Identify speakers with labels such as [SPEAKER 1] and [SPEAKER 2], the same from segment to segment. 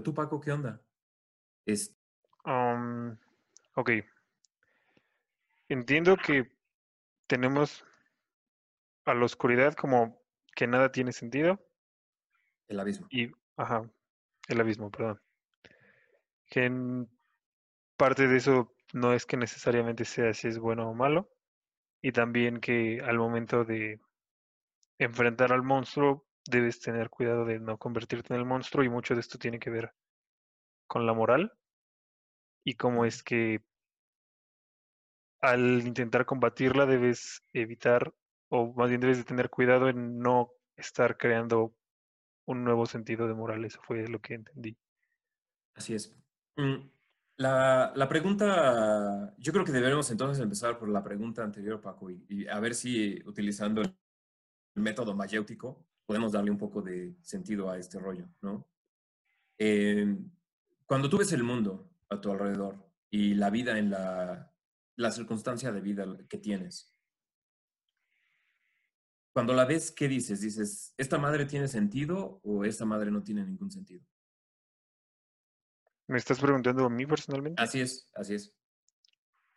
[SPEAKER 1] tú, Paco, ¿qué onda? Es...
[SPEAKER 2] Um, ok. Entiendo que tenemos a la oscuridad como que nada tiene sentido.
[SPEAKER 1] El abismo.
[SPEAKER 2] Y, ajá, el abismo, perdón. Que en parte de eso no es que necesariamente sea si es bueno o malo. Y también que al momento de enfrentar al monstruo debes tener cuidado de no convertirte en el monstruo y mucho de esto tiene que ver con la moral y cómo es que al intentar combatirla debes evitar o más bien debes de tener cuidado en no estar creando un nuevo sentido de moral. Eso fue lo que entendí.
[SPEAKER 1] Así es. Mm, la, la, pregunta, yo creo que deberemos entonces empezar por la pregunta anterior, Paco, y, a ver si utilizando el método mayéutico podemos darle un poco de sentido a este rollo, ¿no? Eh, cuando tú ves el mundo a tu alrededor y la vida en la, la circunstancia de vida que tienes, cuando la ves, ¿qué dices? Dices, ¿esta madre tiene sentido o esta madre no tiene ningún sentido?
[SPEAKER 2] ¿Me estás preguntando a mí personalmente?
[SPEAKER 1] Así es, así es.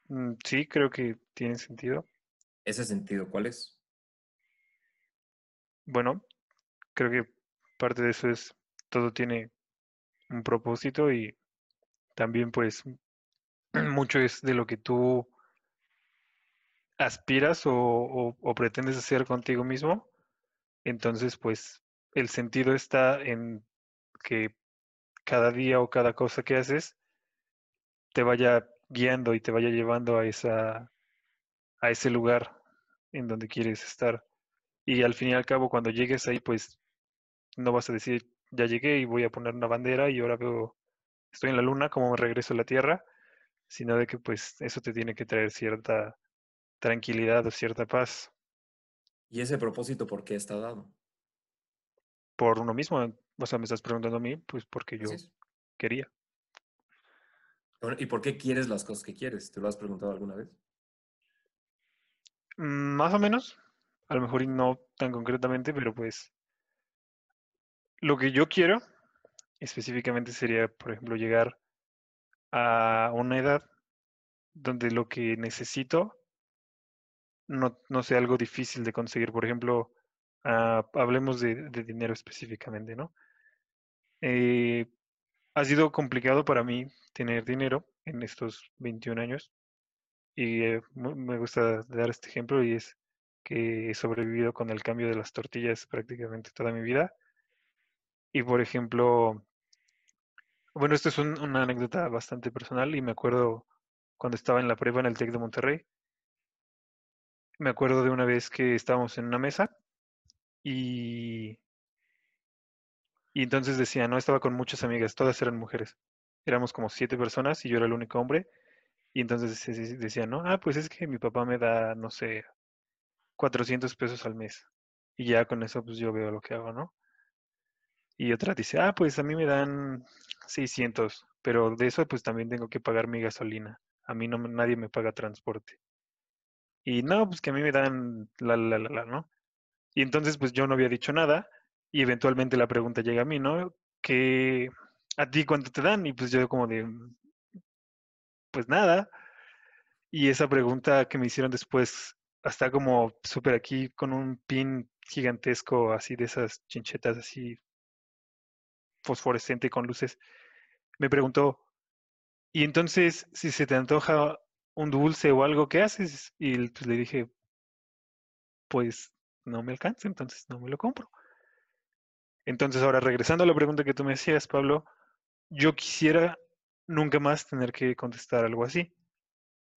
[SPEAKER 2] Mm, sí, creo que tiene sentido.
[SPEAKER 1] ¿Ese sentido cuál es?
[SPEAKER 2] Bueno, creo que parte de eso es, todo tiene un propósito y también pues mucho es de lo que tú aspiras o, pretendes hacer contigo mismo. Entonces pues el sentido está en que cada día o cada cosa que haces te vaya guiando y te vaya llevando a esa a ese lugar en donde quieres estar. Y al fin y al cabo, cuando llegues ahí, pues no vas a decir, ya llegué y voy a poner una bandera y ahora veo, estoy en la luna, como me regreso a la Tierra, sino de que pues eso te tiene que traer cierta tranquilidad o cierta paz.
[SPEAKER 1] ¿Y ese propósito por qué está dado?
[SPEAKER 2] Por uno mismo, o sea, me estás preguntando a mí, pues porque yo quería.
[SPEAKER 1] ¿Y por qué quieres las cosas que quieres? ¿Te lo has preguntado alguna vez?
[SPEAKER 2] Mm, más o menos, a lo mejor no tan concretamente, pero pues lo que yo quiero específicamente sería, por ejemplo, llegar a una edad donde lo que necesito no, sea algo difícil de conseguir. Por ejemplo, ah, hablemos de, dinero específicamente, ¿no? Eh, ha sido complicado para mí tener dinero en estos 21 años y eh, me gusta dar este ejemplo y es que he sobrevivido con el cambio de las tortillas prácticamente toda mi vida. Y por ejemplo, bueno, esto es una anécdota bastante personal y me acuerdo cuando estaba en la prueba en el TEC de Monterrey, me acuerdo de una vez que estábamos en una mesa y, y entonces decía, no, estaba con muchas amigas, todas eran mujeres. Éramos como siete personas y yo era el único hombre. Y entonces decía, no, ah, pues es que mi papá me da, no sé, 400 pesos al mes. Y ya con eso pues yo veo lo que hago, ¿no? Y otra dice, ah, pues a mí me dan 600, pero de eso pues también tengo que pagar mi gasolina. A mí no, nadie me paga transporte. Y no, pues que a mí me dan la, la, la, la, ¿no? Y entonces pues yo no había dicho nada y eventualmente la pregunta llega a mí, ¿no? Que a ti cuánto te dan y pues yo como de, pues nada. Y esa pregunta que me hicieron después hasta como súper aquí con un pin gigantesco, así de esas chinchetas así fosforescente con luces, me preguntó, ¿y entonces si se te antoja un dulce o algo, qué haces? Y pues le dije, pues no me alcanza, entonces no me lo compro. Entonces ahora regresando a la pregunta que tú me hacías, Pablo, yo quisiera nunca más tener que contestar algo así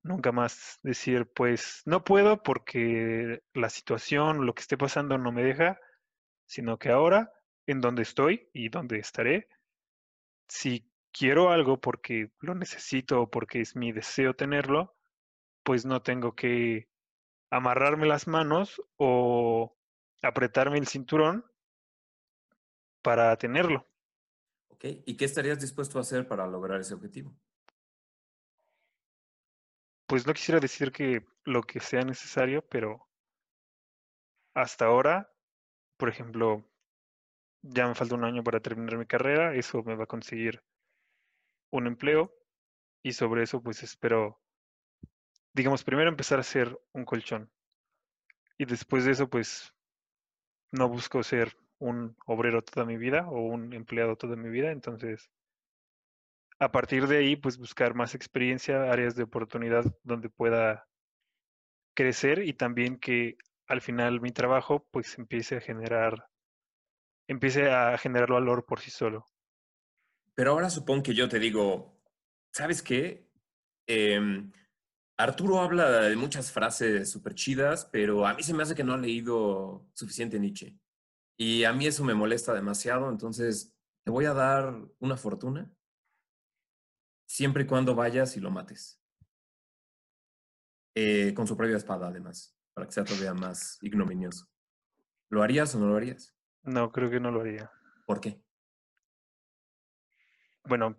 [SPEAKER 2] nunca más decir, pues no puedo porque la situación, lo que esté pasando no me deja, sino que ahora, en donde estoy y donde estaré, si quiero algo porque lo necesito o porque es mi deseo tenerlo, pues no tengo que amarrarme las manos o apretarme el cinturón para tenerlo.
[SPEAKER 1] Ok, ¿y qué estarías dispuesto a hacer para lograr ese objetivo?
[SPEAKER 2] pues no quisiera decir que lo que sea necesario, pero hasta ahora, por ejemplo, ya me falta un año para terminar mi carrera, eso me va a conseguir un empleo y sobre eso pues espero, digamos, primero empezar a hacer un colchón y después de eso pues no busco ser un obrero toda mi vida o un empleado toda mi vida, entonces a partir de ahí pues buscar más experiencia, áreas de oportunidad donde pueda crecer y también que al final mi trabajo pues empiece a generar empiece a generar valor por sí solo.
[SPEAKER 1] Pero ahora supongo que yo te digo, ¿sabes qué? Em, Arturo habla de muchas frases súper chidas, pero a mí se me hace que no ha leído suficiente Nietzsche. Y a mí eso me molesta demasiado, entonces te voy a dar una fortuna siempre y cuando vayas y lo mates. Eh, con su propia espada, además, para que sea todavía más ignominioso. ¿Lo harías o no lo harías?
[SPEAKER 2] No, creo que no lo haría.
[SPEAKER 1] ¿Por qué?
[SPEAKER 2] Bueno,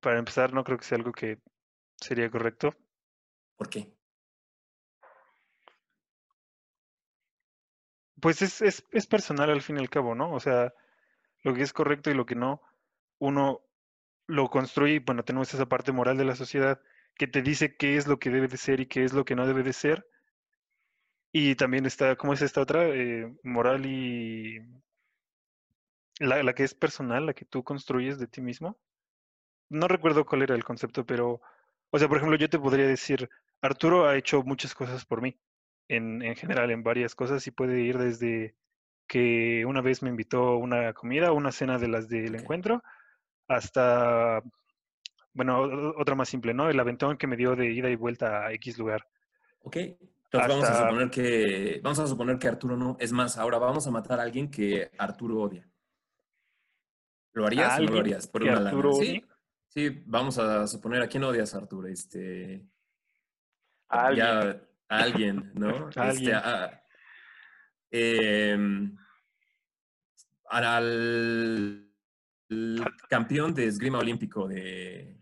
[SPEAKER 2] para empezar, no creo que sea algo que sería correcto.
[SPEAKER 1] ¿Por qué?
[SPEAKER 2] Pues es, es, es, personal al fin y al cabo, ¿no? O sea, lo que es correcto y lo que no, uno lo construye y bueno, tenemos esa parte moral de la sociedad que te dice qué es lo que debe de ser y qué es lo que no debe de ser. Y también está, ¿cómo es esta otra? Eh, moral y la, la, que es personal, la que tú construyes de ti mismo. No recuerdo cuál era el concepto, pero, o sea, por ejemplo, yo te podría decir, Arturo ha hecho muchas cosas por mí, en, en general, en varias cosas, y puede ir desde que una vez me invitó a una comida, una cena de las del encuentro, hasta, bueno, otra más simple, ¿no? El aventón que me dio de ida y vuelta a X lugar.
[SPEAKER 1] Ok. Entonces vamos a suponer que vamos a suponer que Arturo no. Es más, ahora vamos a matar a alguien que Arturo odia. ¿Lo harías
[SPEAKER 2] ¿A
[SPEAKER 1] o no lo harías? Por una lana.
[SPEAKER 2] Arturo
[SPEAKER 1] Sí, sí, vamos a suponer a quién odias, Arturo. Este.
[SPEAKER 2] A alguien.
[SPEAKER 1] Ya, a alguien, ¿no? Este,
[SPEAKER 2] alguien.
[SPEAKER 1] a- em, al campeón de esgrima olímpico de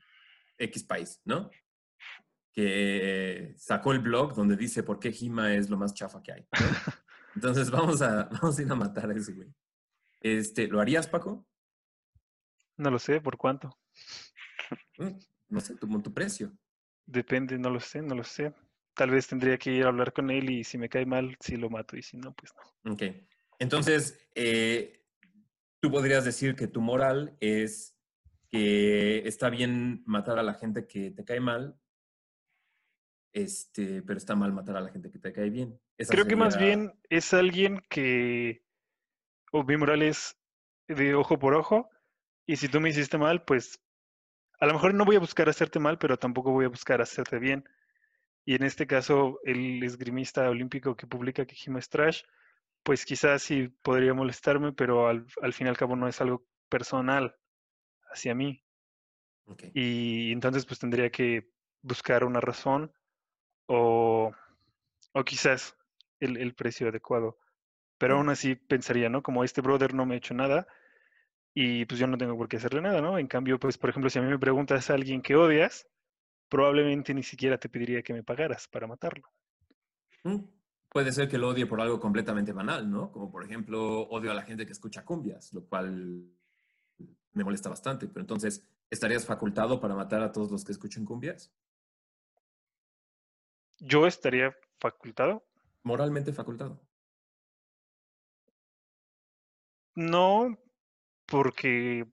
[SPEAKER 1] X país, ¿no? Que sacó el blog donde dice por qué Jima es lo más chafa que hay. ¿no? Entonces vamos a, vamos a ir a matar a ese güey. Este, ¿Lo harías, Paco?
[SPEAKER 2] No lo sé, ¿por cuánto?
[SPEAKER 1] Mm, No sé, tu, tu precio.
[SPEAKER 2] Depende, no lo sé, no lo sé. Tal vez tendría que ir a hablar con él y si me cae mal, sí lo mato y si no, pues no.
[SPEAKER 1] Ok. Entonces, eh, tú podrías decir que tu moral es que está bien matar a la gente que te cae mal, este, pero está mal matar a la gente que te cae bien. Esa
[SPEAKER 2] Creo que más bien es alguien que, o mi moral es de ojo por ojo, y si tú me hiciste mal, pues a lo mejor no voy a buscar hacerte mal, pero tampoco voy a buscar hacerte bien. Y en este caso, el esgrimista olímpico que publica que Jima es trash, pues quizás sí podría molestarme, pero al, al fin y al cabo no es algo personal hacia mí.
[SPEAKER 1] Ok.
[SPEAKER 2] Y entonces pues tendría que buscar una razón o, o quizás el, el precio adecuado. Pero
[SPEAKER 1] Mm.
[SPEAKER 2] aún así pensaría, ¿no? Como este brother no me ha hecho nada y pues yo no tengo por qué hacerle nada, ¿no? En cambio, pues por ejemplo, si a mí me preguntas a alguien que odias, probablemente ni siquiera te pediría que me pagaras para matarlo.
[SPEAKER 1] Mm, Puede ser que lo odie por algo completamente banal, ¿no? Como por ejemplo, odio a la gente que escucha cumbias, lo cual me molesta bastante. Pero entonces, ¿estarías facultado para matar a todos los que escuchen cumbias?
[SPEAKER 2] Yo estaría facultado.
[SPEAKER 1] Moralmente facultado.
[SPEAKER 2] No, porque,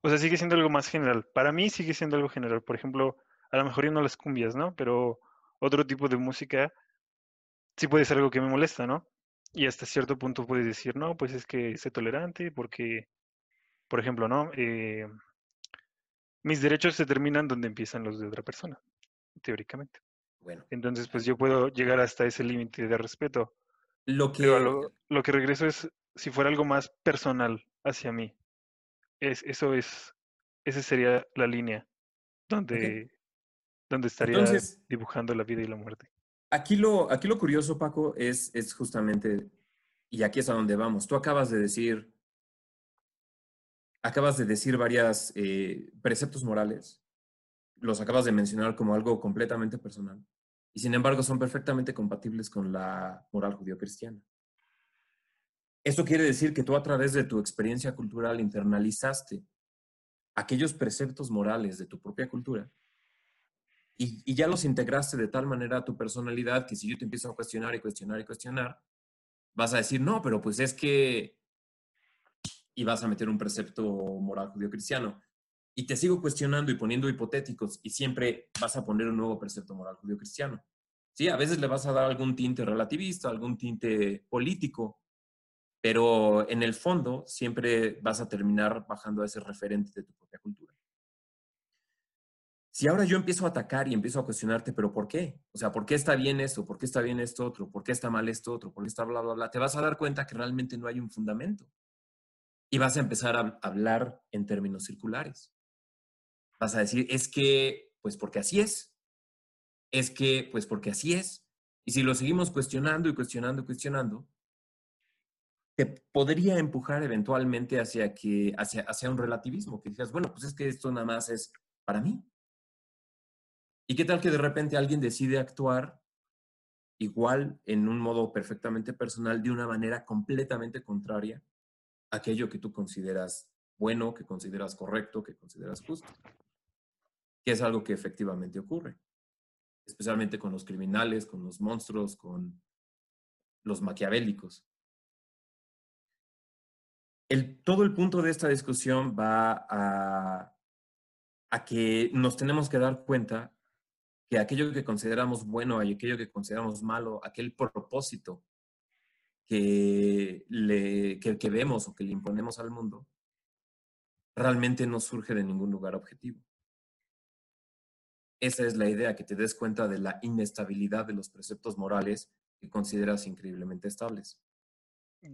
[SPEAKER 2] o sea, sigue siendo algo más general. Para mí sigue siendo algo general. Por ejemplo, a lo mejor ya no las cumbias, ¿no? Pero otro tipo de música sí puede ser algo que me molesta, ¿no? Y hasta cierto punto puedes decir, no, pues es que sé tolerante porque, por ejemplo, ¿no? Eh, mis derechos se terminan donde empiezan los de otra persona, teóricamente.
[SPEAKER 1] Bueno,
[SPEAKER 2] Entonces, pues yo puedo llegar hasta ese límite de respeto.
[SPEAKER 1] lo que...
[SPEAKER 2] Pero a lo, lo que regreso es si fuera algo más personal hacia mí. Es, eso es, esa sería la línea donde, donde estaría
[SPEAKER 1] Entonces,
[SPEAKER 2] dibujando la vida y la muerte.
[SPEAKER 1] Aquí lo, aquí lo curioso, Paco, es, es justamente, y aquí es a donde vamos. Tú acabas de decir, acabas de decir varias eh, preceptos morales, los acabas de mencionar como algo completamente personal, y sin embargo son perfectamente compatibles con la moral judío-cristiana. Esto quiere decir que tú a través de tu experiencia cultural internalizaste aquellos preceptos morales de tu propia cultura y, ya los integraste de tal manera a tu personalidad que si yo te empiezo a cuestionar y cuestionar y cuestionar, vas a decir, no, pero pues es que... Y vas a meter un precepto moral judío-cristiano. Y te sigo cuestionando y poniendo hipotéticos y siempre vas a poner un nuevo precepto moral judío-cristiano. Sí, a veces le vas a dar algún tinte relativista, algún tinte político, pero en el fondo siempre vas a terminar bajando a ese referente de tu propia cultura. Si ahora yo empiezo a atacar y empiezo a cuestionarte, pero ¿por qué? O sea, ¿por qué está bien esto? ¿Por qué está bien esto otro? ¿Por qué está mal esto otro? ¿Por qué está bla, bla, bla? Te vas a dar cuenta que realmente no hay un fundamento. Y vas a empezar a hablar en términos circulares. Vas a decir, es que, pues porque así es. Es que, pues porque así es. Y si lo seguimos cuestionando y cuestionando y cuestionando, te podría empujar eventualmente hacia, que, hacia, hacia un relativismo, que digas, bueno, pues es que esto nada más es para mí. ¿Y qué tal que de repente alguien decide actuar igual en un modo perfectamente personal de una manera completamente contraria a aquello que tú consideras bueno, que consideras correcto, que consideras justo? Que es algo que efectivamente ocurre, especialmente con los criminales, con los monstruos, con los maquiavélicos. El, todo el punto de esta discusión va a, que nos tenemos que dar cuenta que aquello que consideramos bueno y aquello que consideramos malo, aquel propósito que, le, que, vemos o que le imponemos al mundo, realmente no surge de ningún lugar objetivo. Esa es la idea, que te des cuenta de la inestabilidad de los preceptos morales que consideras increíblemente estables.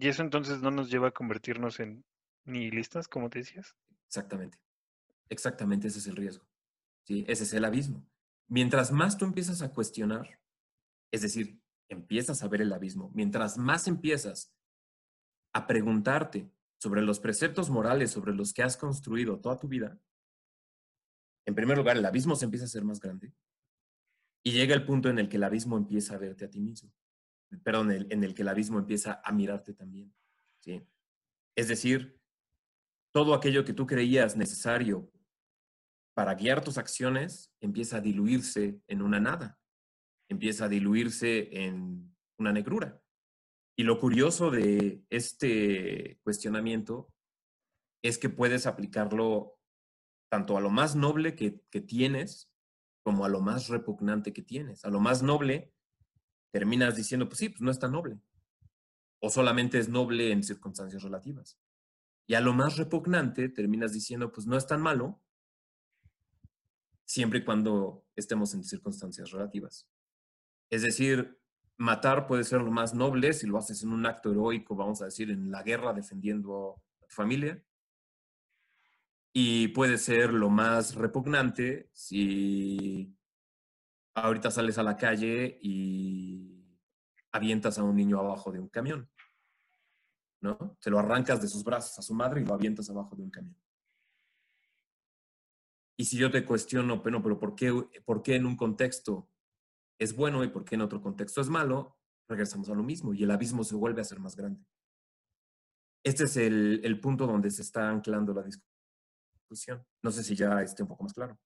[SPEAKER 2] ¿Y eso entonces no nos lleva a convertirnos en nihilistas, como te decías?
[SPEAKER 1] Exactamente. Exactamente ese es el riesgo. ¿sí? Ese es el abismo. Mientras más tú empiezas a cuestionar, es decir, empiezas a ver el abismo, mientras más empiezas a preguntarte sobre los preceptos morales sobre los que has construido toda tu vida, en primer lugar, el abismo se empieza a ser más grande y llega el punto en el que el abismo empieza a verte a ti mismo. Perdón, en el que el abismo empieza a mirarte también. ¿sí? Es decir, todo aquello que tú creías necesario para guiar tus acciones empieza a diluirse en una nada, empieza a diluirse en una negrura. Y lo curioso de este cuestionamiento es que puedes aplicarlo tanto a lo más noble que, tienes como a lo más repugnante que tienes. A lo más noble terminas diciendo, pues sí, pues no es tan noble. O solamente es noble en circunstancias relativas. Y a lo más repugnante terminas diciendo, pues no es tan malo, siempre y cuando estemos en circunstancias relativas. Es decir, matar puede ser lo más noble si lo haces en un acto heroico, vamos a decir, en la guerra defendiendo a tu familia. Y puede ser lo más repugnante si ahorita sales a la calle y avientas a un niño abajo de un camión. ¿No? Se lo arrancas de sus brazos a su madre y lo avientas abajo de un camión. Y si yo te cuestiono, bueno, pero ¿por qué, ¿por qué en un contexto es bueno y por qué en otro contexto es malo? Regresamos a lo mismo y el abismo se vuelve a ser más grande. Este es el, el punto donde se está anclando la discusión. No sé si ya esté un poco más claro.